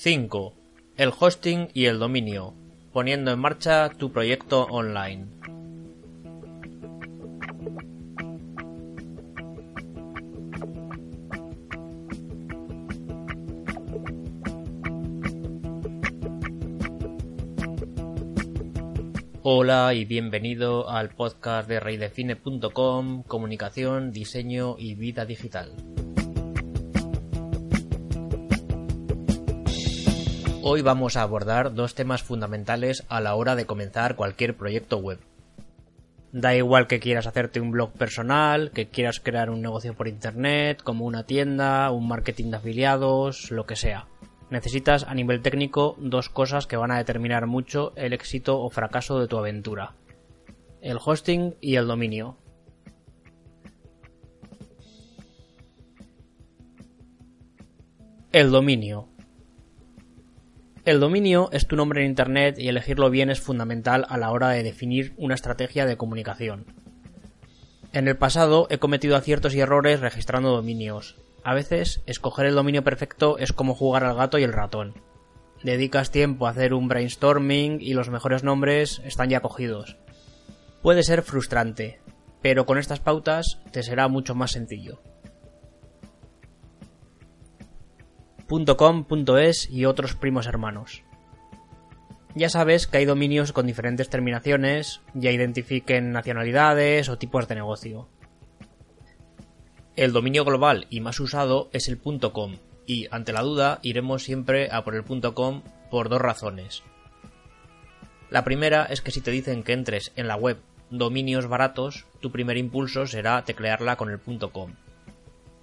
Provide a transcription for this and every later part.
5. El hosting y el dominio, poniendo en marcha tu proyecto online. Hola y bienvenido al podcast de reidefine.com, comunicación, diseño y vida digital. Hoy vamos a abordar dos temas fundamentales a la hora de comenzar cualquier proyecto web. Da igual que quieras hacerte un blog personal, que quieras crear un negocio por internet, como una tienda, un marketing de afiliados, lo que sea. Necesitas a nivel técnico dos cosas que van a determinar mucho el éxito o fracaso de tu aventura. El hosting y el dominio. El dominio. El dominio es tu nombre en Internet y elegirlo bien es fundamental a la hora de definir una estrategia de comunicación. En el pasado he cometido aciertos y errores registrando dominios. A veces, escoger el dominio perfecto es como jugar al gato y el ratón. Dedicas tiempo a hacer un brainstorming y los mejores nombres están ya cogidos. Puede ser frustrante, pero con estas pautas te será mucho más sencillo. .com, .es y otros primos hermanos. Ya sabes que hay dominios con diferentes terminaciones, ya identifiquen nacionalidades o tipos de negocio. El dominio global y más usado es el .com y, ante la duda, iremos siempre a por el .com por dos razones. La primera es que si te dicen que entres en la web dominios baratos, tu primer impulso será teclearla con el .com.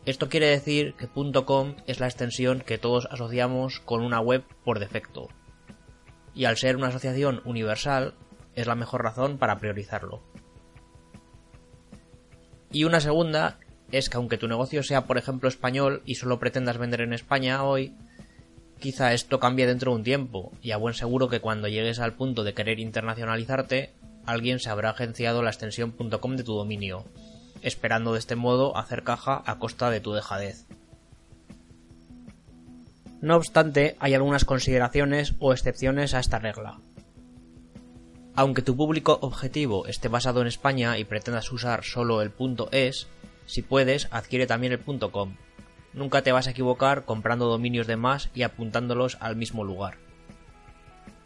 Esto quiere decir que .com es la extensión que todos asociamos con una web por defecto. Y al ser una asociación universal, es la mejor razón para priorizarlo. Y una segunda es que aunque tu negocio sea por ejemplo español y solo pretendas vender en España hoy, quizá esto cambie dentro de un tiempo, y a buen seguro que cuando llegues al punto de querer internacionalizarte, alguien se habrá agenciado la extensión .com de tu dominio, esperando de este modo hacer caja a costa de tu dejadez. No obstante, hay algunas consideraciones o excepciones a esta regla. Aunque tu público objetivo esté basado en España y pretendas usar solo el .es, si puedes, adquiere también el .com. Nunca te vas a equivocar comprando dominios de más y apuntándolos al mismo lugar.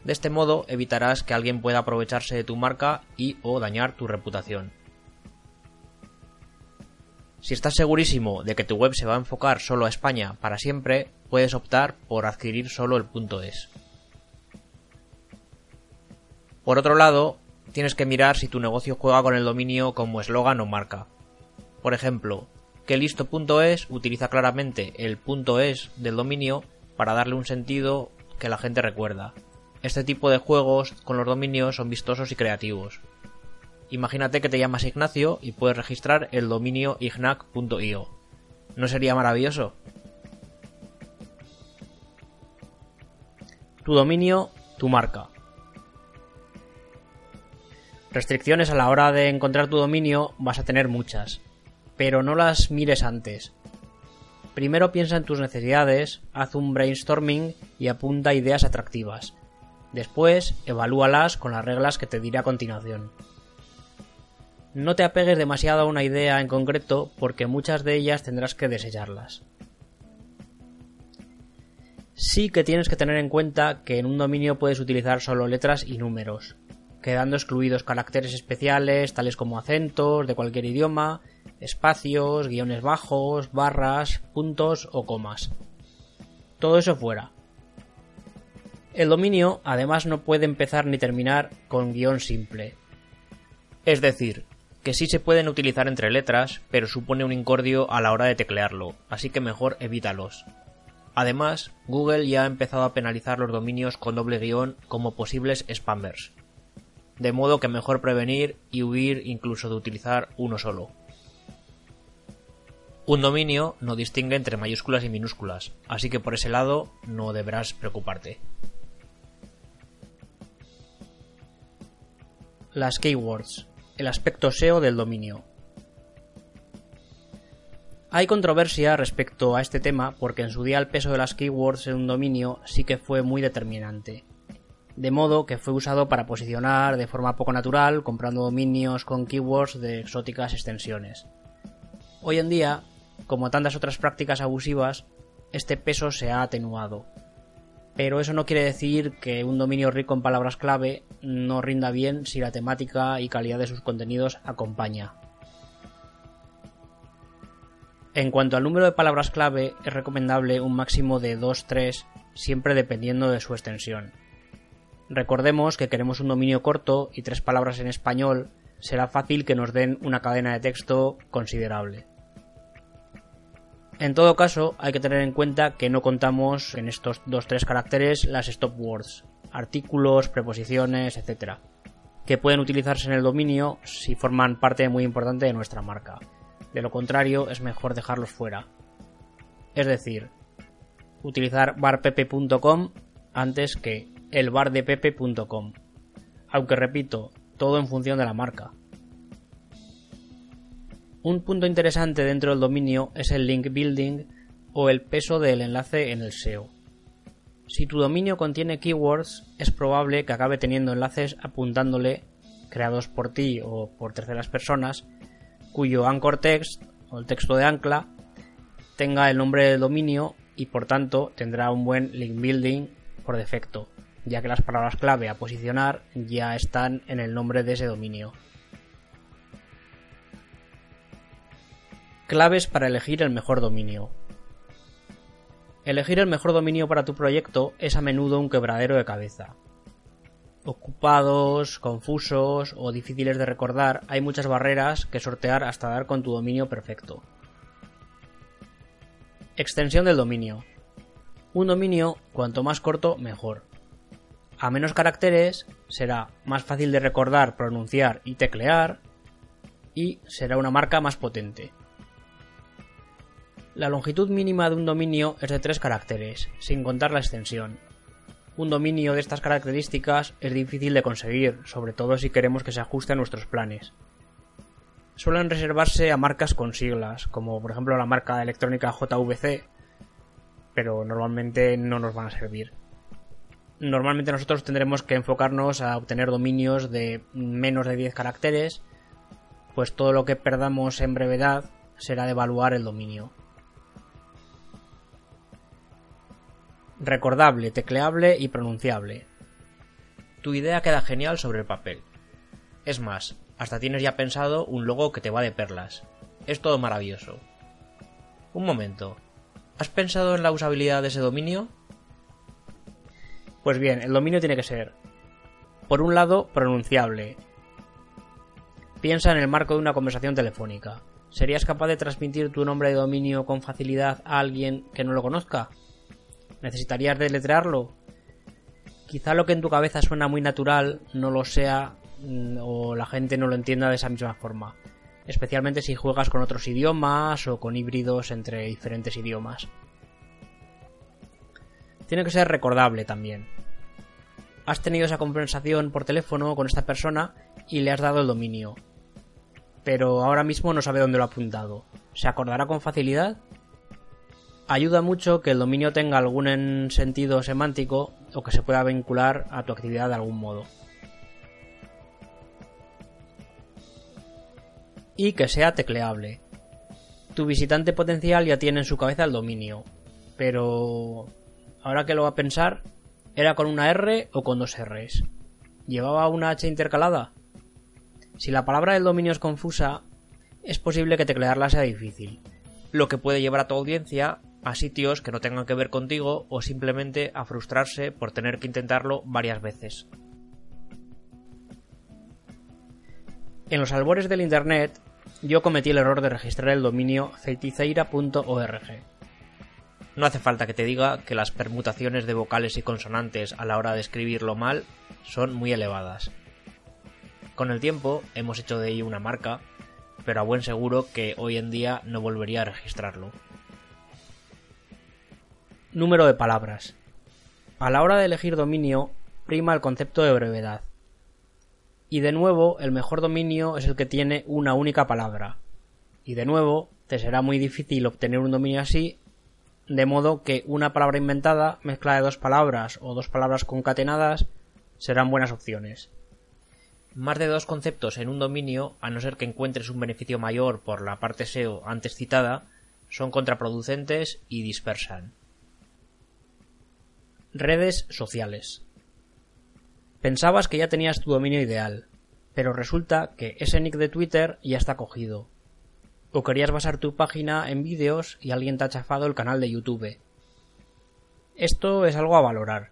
De este modo evitarás que alguien pueda aprovecharse de tu marca y o dañar tu reputación. Si estás segurísimo de que tu web se va a enfocar solo a España para siempre, puedes optar por adquirir solo el .es. Por otro lado, tienes que mirar si tu negocio juega con el dominio como eslogan o marca. Por ejemplo, que listo.es utiliza claramente el .es del dominio para darle un sentido que la gente recuerda. Este tipo de juegos con los dominios son vistosos y creativos. Imagínate que te llamas Ignacio y puedes registrar el dominio ignac.io. ¿No sería maravilloso? Tu dominio, tu marca. Restricciones a la hora de encontrar tu dominio vas a tener muchas, pero no las mires antes. Primero piensa en tus necesidades, haz un brainstorming y apunta ideas atractivas. Después, evalúalas con las reglas que te diré a continuación. No te apegues demasiado a una idea en concreto porque muchas de ellas tendrás que desecharlas. Sí que tienes que tener en cuenta que en un dominio puedes utilizar solo letras y números, quedando excluidos caracteres especiales tales como acentos de cualquier idioma, espacios, guiones bajos, barras, puntos o comas. Todo eso fuera. El dominio además no puede empezar ni terminar con guion simple. Es decir, que sí se pueden utilizar entre letras, pero supone un incordio a la hora de teclearlo, así que mejor evítalos. Además, Google ya ha empezado a penalizar los dominios con doble guion como posibles spammers. De modo que mejor prevenir y huir incluso de utilizar uno solo. Un dominio no distingue entre mayúsculas y minúsculas, así que por ese lado no deberás preocuparte. Las keywords, el aspecto SEO del dominio. Hay controversia respecto a este tema porque en su día el peso de las keywords en un dominio sí que fue muy determinante. De modo que fue usado para posicionar de forma poco natural comprando dominios con keywords de exóticas extensiones. Hoy en día como tantas otras prácticas abusivas, este peso se ha atenuado. Pero eso no quiere decir que un dominio rico en palabras clave no rinda bien si la temática y calidad de sus contenidos acompaña. En cuanto al número de palabras clave, es recomendable un máximo de 2-3, siempre dependiendo de su extensión. Recordemos que queremos un dominio corto y tres palabras en español, será fácil que nos den una cadena de texto considerable. En todo caso, hay que tener en cuenta que no contamos en estos 2-3 caracteres las stop words, artículos, preposiciones, etc., que pueden utilizarse en el dominio si forman parte muy importante de nuestra marca. De lo contrario, es mejor dejarlos fuera. Es decir, utilizar barpepe.com antes que elbardepepe.com. Aunque repito, todo en función de la marca. Un punto interesante dentro del dominio es el link building o el peso del enlace en el SEO. Si tu dominio contiene keywords, es probable que acabe teniendo enlaces apuntándole, creados por ti o por terceras personas, cuyo anchor text o el texto de ancla tenga el nombre del dominio y por tanto tendrá un buen link building por defecto, ya que las palabras clave a posicionar ya están en el nombre de ese dominio. Claves para elegir el mejor dominio. Elegir el mejor dominio para tu proyecto es a menudo un quebradero de cabeza. Ocupados, confusos o difíciles de recordar, hay muchas barreras que sortear hasta dar con tu dominio perfecto. Extensión del dominio. Un dominio, cuanto más corto, mejor. A menos caracteres, será más fácil de recordar, pronunciar y teclear, y será una marca más potente. La longitud mínima de un dominio es de 3 caracteres, sin contar la extensión. Un dominio de estas características es difícil de conseguir, sobre todo si queremos que se ajuste a nuestros planes. Suelen reservarse a marcas con siglas, como por ejemplo la marca electrónica JVC, pero normalmente no nos van a servir. Normalmente nosotros tendremos que enfocarnos a obtener dominios de menos de 10 caracteres, pues todo lo que perdamos en brevedad será devaluar el dominio. Recordable, tecleable y pronunciable. Tu idea queda genial sobre el papel. Es más, hasta tienes ya pensado un logo que te va de perlas. Es todo maravilloso. Un momento. ¿Has pensado en la usabilidad de ese dominio? Pues bien, el dominio tiene que ser, por un lado, pronunciable. Piensa en el marco de una conversación telefónica. ¿Serías capaz de transmitir tu nombre de dominio con facilidad a alguien que no lo conozca? ¿Necesitarías deletrearlo? Quizá lo que en tu cabeza suena muy natural no lo sea mm, o la gente no lo entienda de esa misma forma, especialmente si juegas con otros idiomas o con híbridos entre diferentes idiomas. Tiene que ser recordable también. Has tenido esa conversación por teléfono con esta persona y le has dado el dominio, pero ahora mismo no sabe dónde lo ha apuntado. ¿Se acordará con facilidad? Ayuda mucho que el dominio tenga algún sentido semántico o que se pueda vincular a tu actividad de algún modo. Y que sea tecleable. Tu visitante potencial ya tiene en su cabeza el dominio, pero ahora que lo va a pensar, ¿era con una R o con dos Rs? ¿Llevaba una H intercalada? Si la palabra del dominio es confusa, es posible que teclearla sea difícil, lo que puede llevar a tu audiencia a sitios que no tengan que ver contigo o simplemente a frustrarse por tener que intentarlo varias veces. En los albores del Internet, yo cometí el error de registrar el dominio ceiticeira.org. No hace falta que te diga que las permutaciones de vocales y consonantes a la hora de escribirlo mal son muy elevadas. Con el tiempo hemos hecho de ello una marca, pero a buen seguro que hoy en día no volvería a registrarlo. Número de palabras. A la hora de elegir dominio, prima el concepto de brevedad. Y de nuevo, el mejor dominio es el que tiene una única palabra. Y de nuevo, te será muy difícil obtener un dominio así, de modo que una palabra inventada, mezcla de dos palabras o dos palabras concatenadas, serán buenas opciones. Más de dos conceptos en un dominio, a no ser que encuentres un beneficio mayor por la parte SEO antes citada, son contraproducentes y dispersan. Redes sociales. Pensabas que ya tenías tu dominio ideal, pero resulta que ese nick de Twitter ya está cogido. O querías basar tu página en vídeos y alguien te ha chafado el canal de YouTube. Esto es algo a valorar,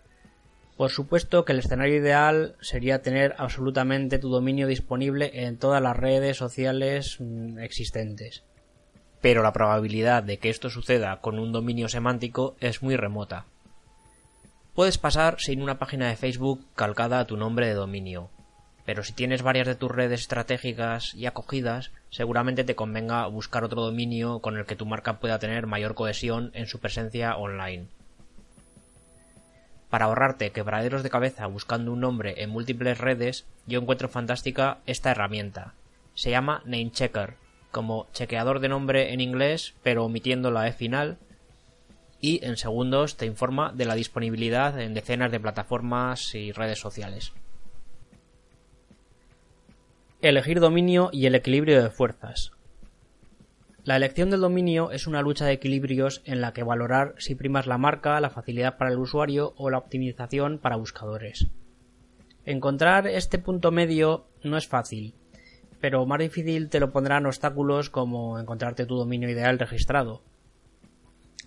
por supuesto que el escenario ideal sería tener absolutamente tu dominio disponible en todas las redes sociales mm, existentes. Pero la probabilidad de que esto suceda con un dominio semántico es muy remota. Puedes pasar sin una página de Facebook calcada a tu nombre de dominio, pero si tienes varias de tus redes estratégicas y acogidas, seguramente te convenga buscar otro dominio con el que tu marca pueda tener mayor cohesión en su presencia online. Para ahorrarte quebraderos de cabeza buscando un nombre en múltiples redes, yo encuentro fantástica esta herramienta. Se llama NameChecker, como chequeador de nombre en inglés, pero omitiendo la E final, y en segundos te informa de la disponibilidad en decenas de plataformas y redes sociales. Elegir dominio y el equilibrio de fuerzas. La elección del dominio es una lucha de equilibrios en la que valorar si primas la marca, la facilidad para el usuario o la optimización para buscadores. Encontrar este punto medio no es fácil, pero más difícil te lo pondrán obstáculos como encontrarte tu dominio ideal registrado.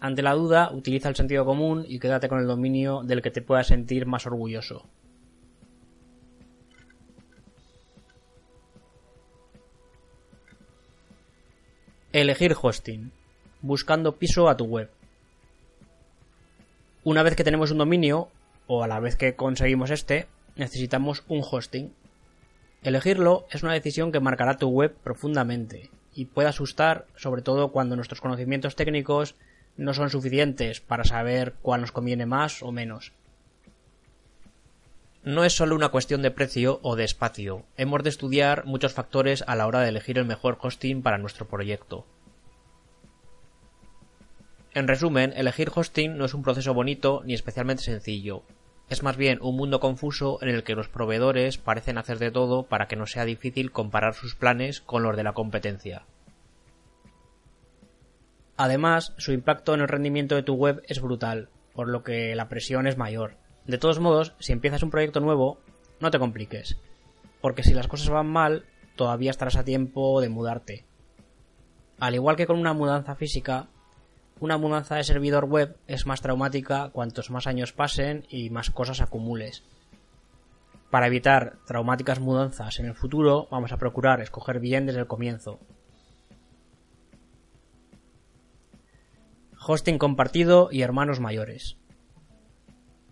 Ante la duda, utiliza el sentido común y quédate con el dominio del que te puedas sentir más orgulloso. Elegir hosting. Buscando piso a tu web. Una vez que tenemos un dominio, o a la vez que conseguimos este, necesitamos un hosting. Elegirlo es una decisión que marcará tu web profundamente y puede asustar, sobre todo cuando nuestros conocimientos técnicos no son suficientes para saber cuál nos conviene más o menos. No es solo una cuestión de precio o de espacio, hemos de estudiar muchos factores a la hora de elegir el mejor hosting para nuestro proyecto. En resumen, elegir hosting no es un proceso bonito ni especialmente sencillo. Es más bien un mundo confuso en el que los proveedores parecen hacer de todo para que no sea difícil comparar sus planes con los de la competencia. Además, su impacto en el rendimiento de tu web es brutal, por lo que la presión es mayor. De todos modos, si empiezas un proyecto nuevo, no te compliques, porque si las cosas van mal, todavía estarás a tiempo de mudarte. Al igual que con una mudanza física, una mudanza de servidor web es más traumática cuantos más años pasen y más cosas acumules. Para evitar traumáticas mudanzas en el futuro, vamos a procurar escoger bien desde el comienzo. Hosting compartido y hermanos mayores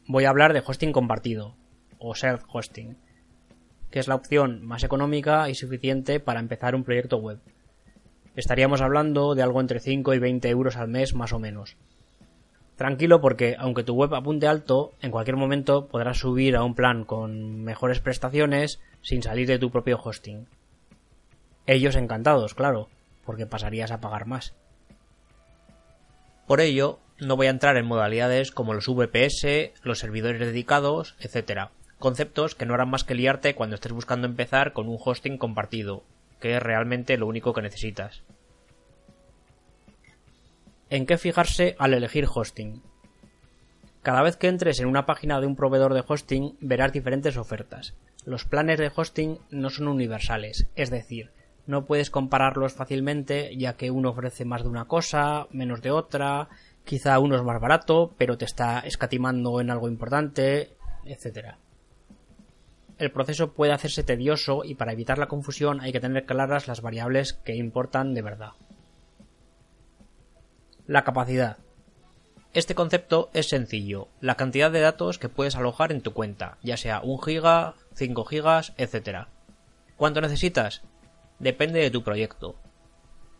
voy a hablar de hosting compartido o self-hosting, que es la opción más económica y suficiente para empezar un proyecto web. Estaríamos hablando de algo entre 5 y 20 euros al mes más o menos. Tranquilo porque aunque tu web apunte alto, en cualquier momento podrás subir a un plan con mejores prestaciones sin salir de tu propio hosting. Ellos encantados, claro, porque pasarías a pagar más. Por ello, no voy a entrar en modalidades como los VPS, los servidores dedicados, etc. Conceptos que no harán más que liarte cuando estés buscando empezar con un hosting compartido, que es realmente lo único que necesitas. ¿En qué fijarse al elegir hosting? Cada vez que entres en una página de un proveedor de hosting verás diferentes ofertas. Los planes de hosting no son universales, es decir, no puedes compararlos fácilmente ya que uno ofrece más de una cosa, menos de otra, Quizá uno es más barato, pero te está escatimando en algo importante, etc. El proceso puede hacerse tedioso y para evitar la confusión hay que tener claras las variables que importan de verdad. La capacidad. Este concepto es sencillo, la cantidad de datos que puedes alojar en tu cuenta, ya sea 1 giga, 5 gigas, etc. ¿Cuánto necesitas? Depende de tu proyecto.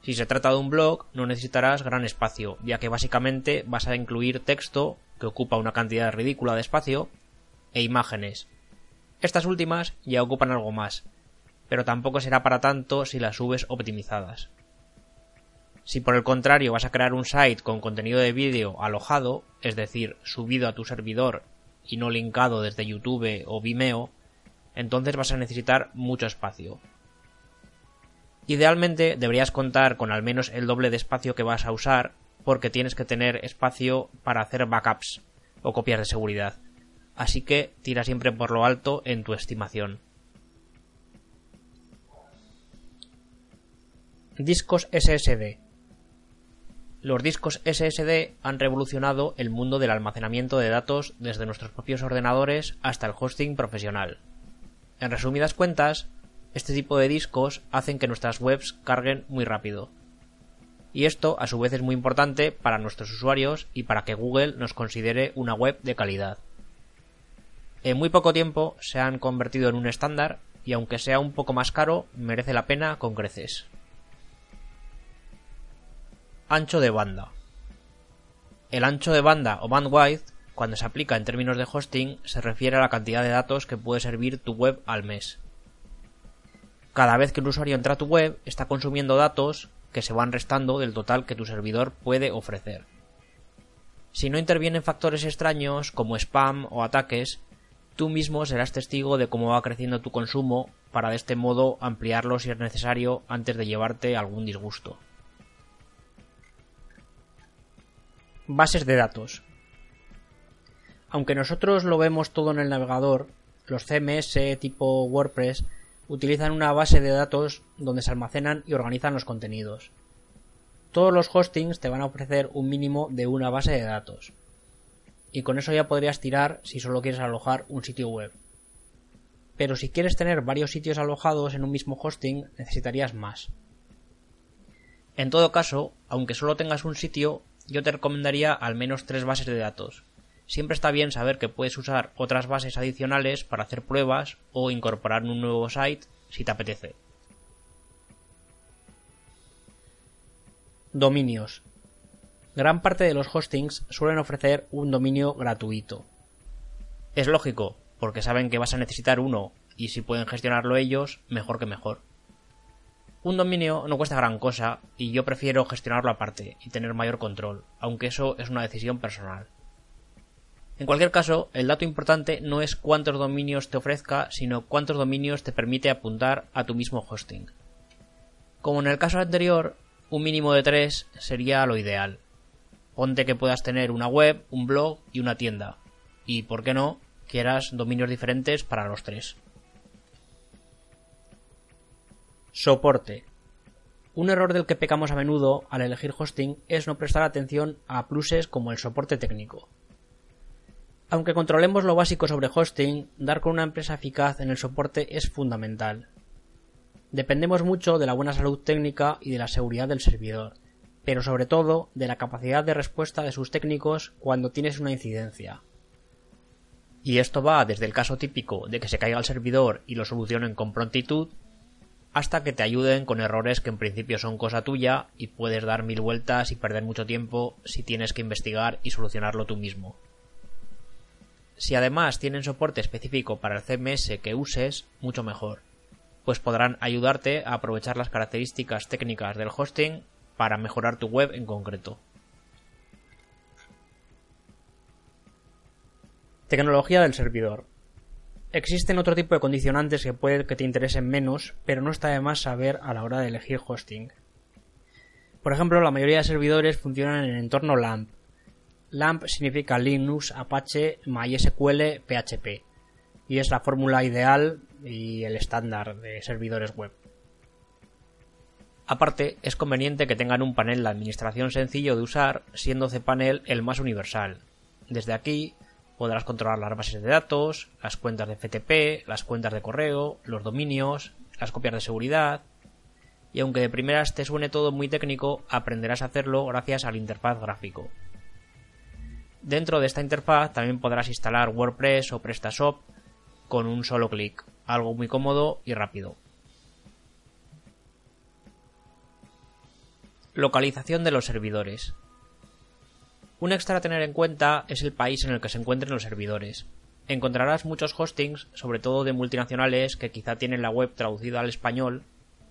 Si se trata de un blog, no necesitarás gran espacio, ya que básicamente vas a incluir texto, que ocupa una cantidad ridícula de espacio, e imágenes. Estas últimas ya ocupan algo más, pero tampoco será para tanto si las subes optimizadas. Si por el contrario vas a crear un site con contenido de vídeo alojado, es decir, subido a tu servidor y no linkado desde YouTube o Vimeo, entonces vas a necesitar mucho espacio. Idealmente deberías contar con al menos el doble de espacio que vas a usar porque tienes que tener espacio para hacer backups o copias de seguridad. Así que tira siempre por lo alto en tu estimación. Discos SSD los discos SSD han revolucionado el mundo del almacenamiento de datos desde nuestros propios ordenadores hasta el hosting profesional. En resumidas cuentas, este tipo de discos hacen que nuestras webs carguen muy rápido. Y esto a su vez es muy importante para nuestros usuarios y para que Google nos considere una web de calidad. En muy poco tiempo se han convertido en un estándar y aunque sea un poco más caro, merece la pena con creces. Ancho de banda. El ancho de banda o bandwidth, cuando se aplica en términos de hosting, se refiere a la cantidad de datos que puede servir tu web al mes. Cada vez que un usuario entra a tu web, está consumiendo datos que se van restando del total que tu servidor puede ofrecer. Si no intervienen factores extraños como spam o ataques, tú mismo serás testigo de cómo va creciendo tu consumo para de este modo ampliarlo si es necesario antes de llevarte algún disgusto. Bases de datos. Aunque nosotros lo vemos todo en el navegador, los CMS tipo WordPress utilizan una base de datos donde se almacenan y organizan los contenidos. Todos los hostings te van a ofrecer un mínimo de una base de datos. Y con eso ya podrías tirar si solo quieres alojar un sitio web. Pero si quieres tener varios sitios alojados en un mismo hosting, necesitarías más. En todo caso, aunque solo tengas un sitio, yo te recomendaría al menos tres bases de datos. Siempre está bien saber que puedes usar otras bases adicionales para hacer pruebas o incorporar un nuevo site si te apetece. Dominios. Gran parte de los hostings suelen ofrecer un dominio gratuito. Es lógico, porque saben que vas a necesitar uno y si pueden gestionarlo ellos, mejor que mejor. Un dominio no cuesta gran cosa y yo prefiero gestionarlo aparte y tener mayor control, aunque eso es una decisión personal. En cualquier caso, el dato importante no es cuántos dominios te ofrezca, sino cuántos dominios te permite apuntar a tu mismo hosting. Como en el caso anterior, un mínimo de tres sería lo ideal. Ponte que puedas tener una web, un blog y una tienda. Y, ¿por qué no?, quieras dominios diferentes para los tres. Soporte. Un error del que pecamos a menudo al elegir hosting es no prestar atención a pluses como el soporte técnico. Aunque controlemos lo básico sobre hosting, dar con una empresa eficaz en el soporte es fundamental. Dependemos mucho de la buena salud técnica y de la seguridad del servidor, pero sobre todo de la capacidad de respuesta de sus técnicos cuando tienes una incidencia. Y esto va desde el caso típico de que se caiga el servidor y lo solucionen con prontitud, hasta que te ayuden con errores que en principio son cosa tuya y puedes dar mil vueltas y perder mucho tiempo si tienes que investigar y solucionarlo tú mismo. Si además tienen soporte específico para el CMS que uses, mucho mejor, pues podrán ayudarte a aprovechar las características técnicas del hosting para mejorar tu web en concreto. Tecnología del servidor. Existen otro tipo de condicionantes que puede que te interesen menos, pero no está de más saber a la hora de elegir hosting. Por ejemplo, la mayoría de servidores funcionan en el entorno LAMP. LAMP significa Linux, Apache, MySQL, PHP, y es la fórmula ideal y el estándar de servidores web. Aparte, es conveniente que tengan un panel de administración sencillo de usar, siendo cPanel el más universal. Desde aquí Podrás controlar las bases de datos, las cuentas de FTP, las cuentas de correo, los dominios, las copias de seguridad. Y aunque de primeras te suene todo muy técnico, aprenderás a hacerlo gracias al interfaz gráfico. Dentro de esta interfaz también podrás instalar WordPress o PrestaShop con un solo clic, algo muy cómodo y rápido. Localización de los servidores. Un extra a tener en cuenta es el país en el que se encuentren los servidores. Encontrarás muchos hostings, sobre todo de multinacionales, que quizá tienen la web traducida al español,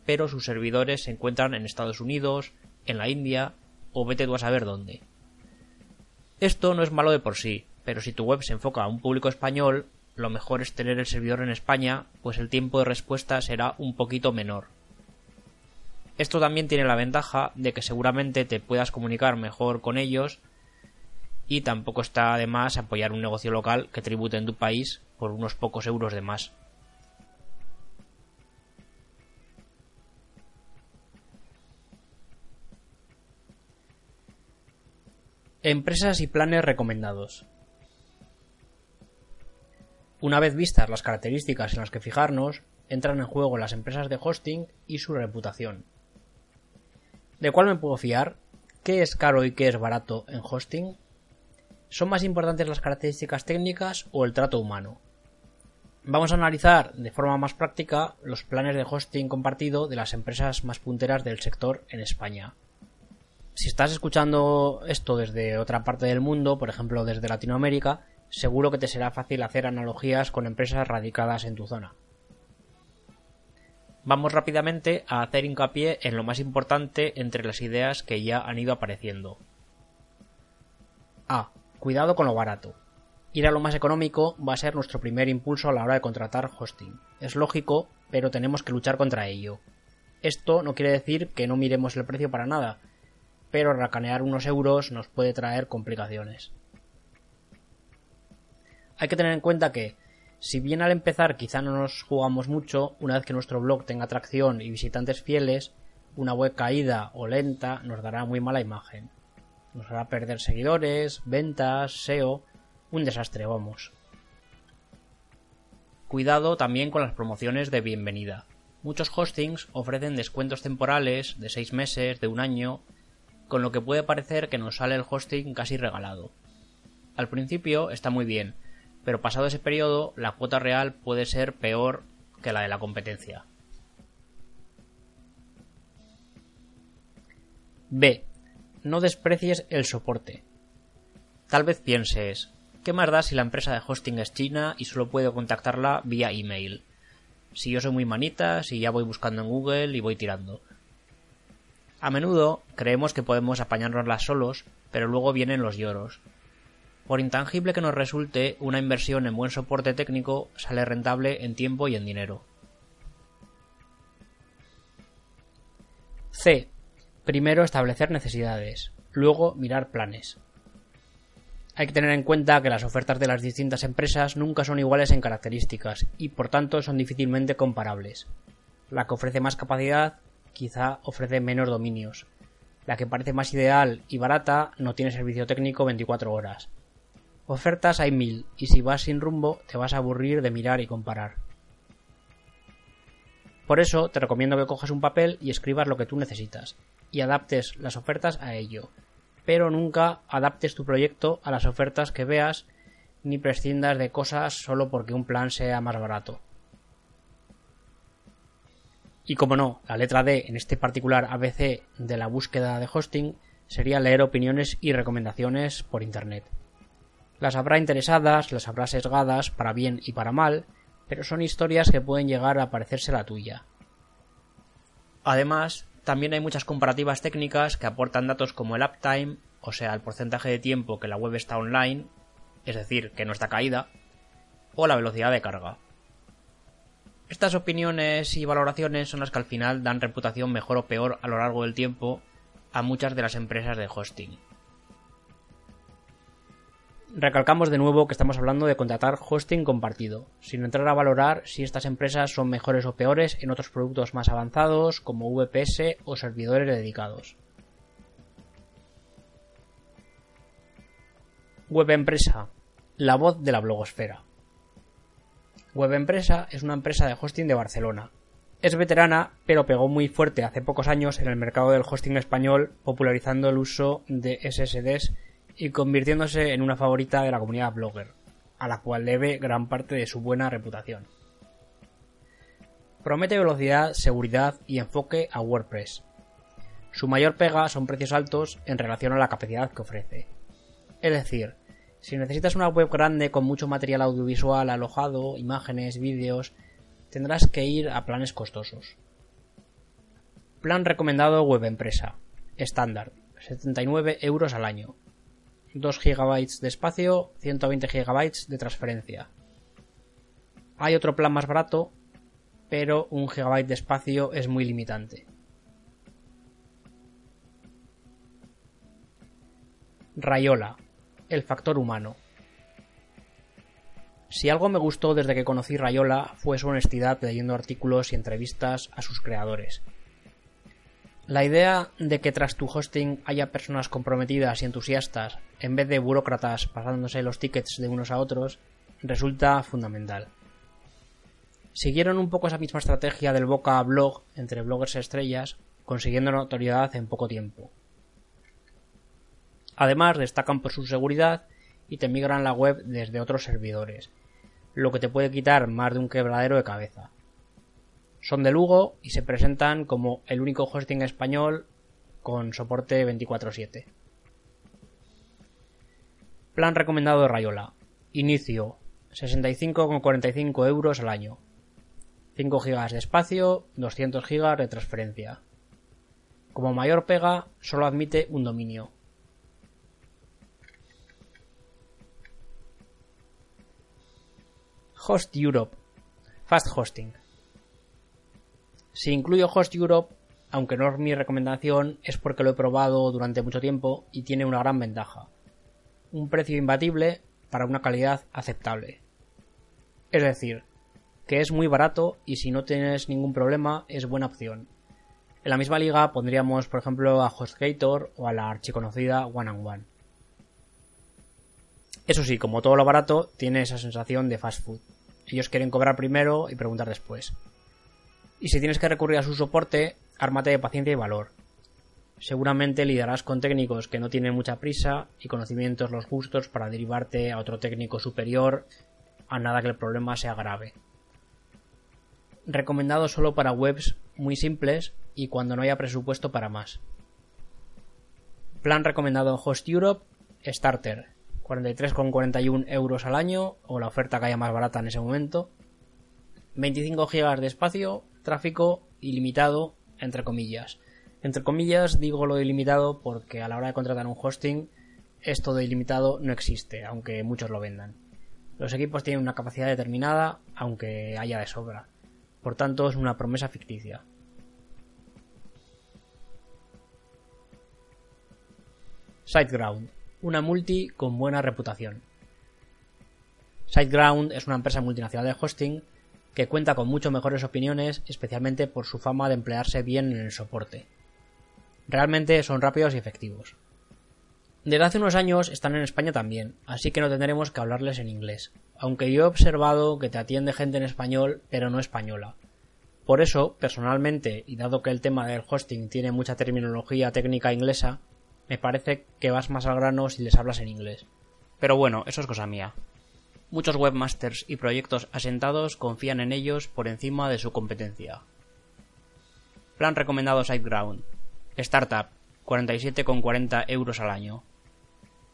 pero sus servidores se encuentran en Estados Unidos, en la India o vete tú a saber dónde. Esto no es malo de por sí, pero si tu web se enfoca a un público español, lo mejor es tener el servidor en España, pues el tiempo de respuesta será un poquito menor. Esto también tiene la ventaja de que seguramente te puedas comunicar mejor con ellos y tampoco está de más apoyar un negocio local que tribute en tu país por unos pocos euros de más. Empresas y planes recomendados. Una vez vistas las características en las que fijarnos, entran en juego las empresas de hosting y su reputación. ¿De cuál me puedo fiar? ¿Qué es caro y qué es barato en hosting? ¿Son más importantes las características técnicas o el trato humano? Vamos a analizar de forma más práctica los planes de hosting compartido de las empresas más punteras del sector en España. Si estás escuchando esto desde otra parte del mundo, por ejemplo desde Latinoamérica, seguro que te será fácil hacer analogías con empresas radicadas en tu zona. Vamos rápidamente a hacer hincapié en lo más importante entre las ideas que ya han ido apareciendo. A. Cuidado con lo barato. Ir a lo más económico va a ser nuestro primer impulso a la hora de contratar hosting. Es lógico, pero tenemos que luchar contra ello. Esto no quiere decir que no miremos el precio para nada, pero racanear unos euros nos puede traer complicaciones. Hay que tener en cuenta que, si bien al empezar quizá no nos jugamos mucho, una vez que nuestro blog tenga atracción y visitantes fieles, una web caída o lenta nos dará muy mala imagen nos hará perder seguidores, ventas, SEO, un desastre, vamos. Cuidado también con las promociones de bienvenida. Muchos hostings ofrecen descuentos temporales de 6 meses, de un año, con lo que puede parecer que nos sale el hosting casi regalado. Al principio está muy bien, pero pasado ese periodo la cuota real puede ser peor que la de la competencia. B no desprecies el soporte. Tal vez pienses, ¿qué más da si la empresa de hosting es china y solo puedo contactarla vía email? Si yo soy muy manita, si ya voy buscando en Google y voy tirando. A menudo creemos que podemos apañárnoslas solos, pero luego vienen los lloros. Por intangible que nos resulte, una inversión en buen soporte técnico sale rentable en tiempo y en dinero. C. Primero establecer necesidades, luego mirar planes. Hay que tener en cuenta que las ofertas de las distintas empresas nunca son iguales en características y por tanto son difícilmente comparables. La que ofrece más capacidad quizá ofrece menos dominios. La que parece más ideal y barata no tiene servicio técnico 24 horas. Ofertas hay mil y si vas sin rumbo te vas a aburrir de mirar y comparar. Por eso te recomiendo que cojas un papel y escribas lo que tú necesitas, y adaptes las ofertas a ello. Pero nunca adaptes tu proyecto a las ofertas que veas ni prescindas de cosas solo porque un plan sea más barato. Y como no, la letra D en este particular ABC de la búsqueda de hosting sería leer opiniones y recomendaciones por Internet. Las habrá interesadas, las habrá sesgadas para bien y para mal, pero son historias que pueden llegar a parecerse la tuya. Además, también hay muchas comparativas técnicas que aportan datos como el uptime, o sea, el porcentaje de tiempo que la web está online, es decir, que no está caída, o la velocidad de carga. Estas opiniones y valoraciones son las que al final dan reputación mejor o peor a lo largo del tiempo a muchas de las empresas de hosting. Recalcamos de nuevo que estamos hablando de contratar hosting compartido, sin entrar a valorar si estas empresas son mejores o peores en otros productos más avanzados como VPS o servidores dedicados. Web Empresa, la voz de la blogosfera. Web Empresa es una empresa de hosting de Barcelona. Es veterana, pero pegó muy fuerte hace pocos años en el mercado del hosting español, popularizando el uso de SSDs y convirtiéndose en una favorita de la comunidad blogger, a la cual debe gran parte de su buena reputación. Promete velocidad, seguridad y enfoque a WordPress. Su mayor pega son precios altos en relación a la capacidad que ofrece. Es decir, si necesitas una web grande con mucho material audiovisual alojado, imágenes, vídeos, tendrás que ir a planes costosos. Plan recomendado web empresa. Estándar. 79 euros al año. 2 GB de espacio, 120 GB de transferencia. Hay otro plan más barato, pero un GB de espacio es muy limitante. Rayola, el factor humano. Si algo me gustó desde que conocí Rayola fue su honestidad leyendo artículos y entrevistas a sus creadores. La idea de que tras tu hosting haya personas comprometidas y entusiastas en vez de burócratas pasándose los tickets de unos a otros resulta fundamental. Siguieron un poco esa misma estrategia del boca a blog entre bloggers estrellas, consiguiendo notoriedad en poco tiempo. Además, destacan por su seguridad y te migran la web desde otros servidores, lo que te puede quitar más de un quebradero de cabeza. Son de Lugo y se presentan como el único hosting español con soporte 24/7. Plan recomendado de Rayola. Inicio 65,45 euros al año. 5 GB de espacio, 200 GB de transferencia. Como mayor pega, solo admite un dominio. Host Europe. Fast Hosting. Si incluyo Host Europe, aunque no es mi recomendación, es porque lo he probado durante mucho tiempo y tiene una gran ventaja. Un precio imbatible para una calidad aceptable. Es decir, que es muy barato y si no tienes ningún problema es buena opción. En la misma liga pondríamos, por ejemplo, a HostGator o a la archiconocida One and One. Eso sí, como todo lo barato, tiene esa sensación de fast food. Ellos quieren cobrar primero y preguntar después. Y si tienes que recurrir a su soporte, ármate de paciencia y valor. Seguramente lidarás con técnicos que no tienen mucha prisa y conocimientos los justos para derivarte a otro técnico superior a nada que el problema sea grave. Recomendado solo para webs muy simples y cuando no haya presupuesto para más. Plan recomendado en Host Europe, Starter, 43,41 euros al año o la oferta que haya más barata en ese momento. 25 GB de espacio, tráfico ilimitado, entre comillas. Entre comillas digo lo ilimitado porque a la hora de contratar un hosting esto de ilimitado no existe, aunque muchos lo vendan. Los equipos tienen una capacidad determinada, aunque haya de sobra. Por tanto, es una promesa ficticia. SiteGround una multi con buena reputación. SiteGround es una empresa multinacional de hosting que cuenta con mucho mejores opiniones, especialmente por su fama de emplearse bien en el soporte. Realmente son rápidos y efectivos. Desde hace unos años están en España también, así que no tendremos que hablarles en inglés, aunque yo he observado que te atiende gente en español, pero no española. Por eso, personalmente, y dado que el tema del hosting tiene mucha terminología técnica inglesa, me parece que vas más al grano si les hablas en inglés. Pero bueno, eso es cosa mía. Muchos webmasters y proyectos asentados confían en ellos por encima de su competencia. Plan recomendado SiteGround. Startup, 47,40 euros al año.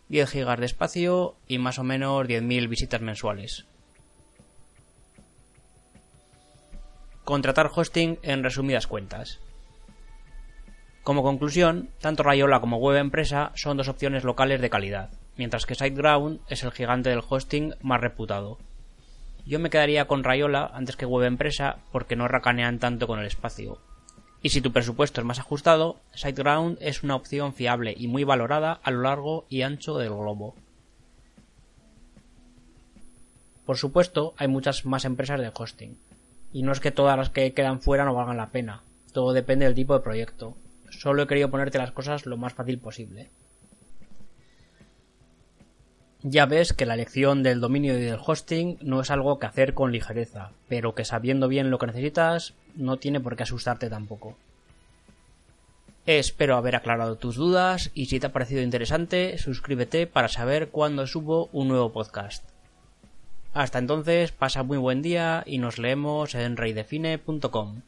10 gigas de espacio y más o menos 10.000 visitas mensuales. Contratar hosting en resumidas cuentas. Como conclusión, tanto Rayola como Web Empresa son dos opciones locales de calidad, mientras que SiteGround es el gigante del hosting más reputado. Yo me quedaría con Rayola antes que Web Empresa porque no racanean tanto con el espacio. Y si tu presupuesto es más ajustado, SiteGround es una opción fiable y muy valorada a lo largo y ancho del globo. Por supuesto, hay muchas más empresas de hosting, y no es que todas las que quedan fuera no valgan la pena, todo depende del tipo de proyecto. Solo he querido ponerte las cosas lo más fácil posible. Ya ves que la elección del dominio y del hosting no es algo que hacer con ligereza, pero que sabiendo bien lo que necesitas no tiene por qué asustarte tampoco. Espero haber aclarado tus dudas y si te ha parecido interesante, suscríbete para saber cuándo subo un nuevo podcast. Hasta entonces, pasa muy buen día y nos leemos en reydefine.com.